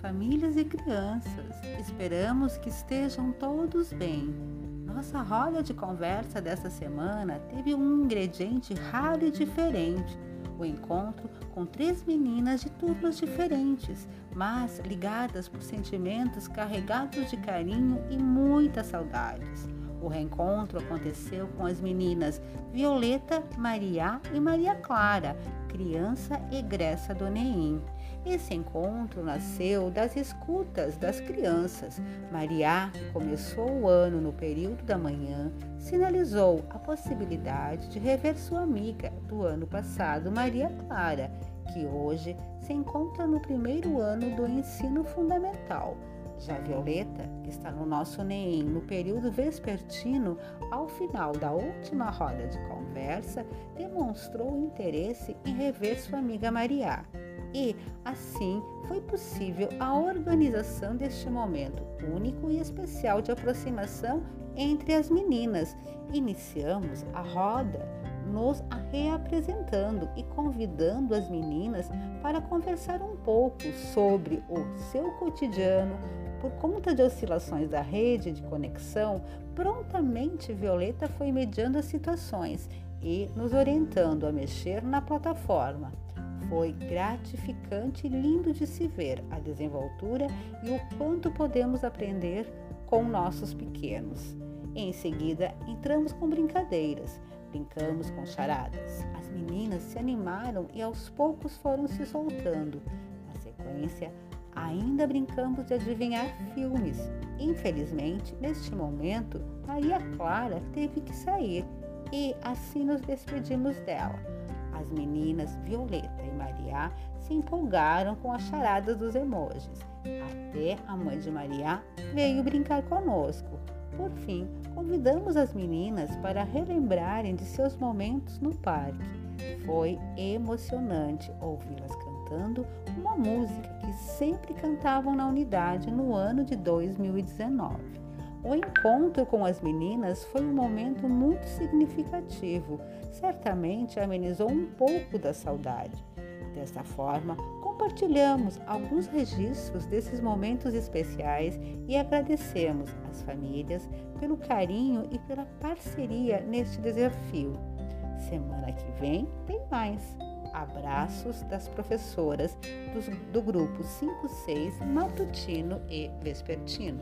famílias e crianças. Esperamos que estejam todos bem. Nossa roda de conversa dessa semana teve um ingrediente raro e diferente. O encontro com três meninas de turmas diferentes, mas ligadas por sentimentos carregados de carinho e muitas saudades. O reencontro aconteceu com as meninas Violeta, Maria e Maria Clara, criança egressa do NEIM. Esse encontro nasceu das escutas das crianças. Maria, que começou o ano no período da manhã, sinalizou a possibilidade de rever sua amiga do ano passado, Maria Clara, que hoje se encontra no primeiro ano do ensino fundamental. Já Violeta, que está no nosso NEM no período vespertino, ao final da última roda de conversa, demonstrou interesse em rever sua amiga Maria. E, assim, foi possível a organização deste momento único e especial de aproximação entre as meninas. Iniciamos a roda nos reapresentando e convidando as meninas para conversar um pouco sobre o seu cotidiano, por conta de oscilações da rede de conexão, prontamente Violeta foi mediando as situações e nos orientando a mexer na plataforma. Foi gratificante e lindo de se ver a desenvoltura e o quanto podemos aprender com nossos pequenos. Em seguida, entramos com brincadeiras, brincamos com charadas. As meninas se animaram e aos poucos foram se soltando. Na sequência, Ainda brincamos de adivinhar filmes. Infelizmente, neste momento, Maria Clara teve que sair e assim nos despedimos dela. As meninas Violeta e Maria se empolgaram com as charadas dos emojis. Até a mãe de Maria veio brincar conosco. Por fim, convidamos as meninas para relembrarem de seus momentos no parque. Foi emocionante ouvi-las cantando uma música que sempre cantavam na unidade no ano de 2019. O encontro com as meninas foi um momento muito significativo, certamente amenizou um pouco da saudade. Desta forma, compartilhamos alguns registros desses momentos especiais e agradecemos às famílias pelo carinho e pela parceria neste desafio. Semana que vem tem mais. Abraços das professoras do, do grupo 5, 6, matutino e vespertino.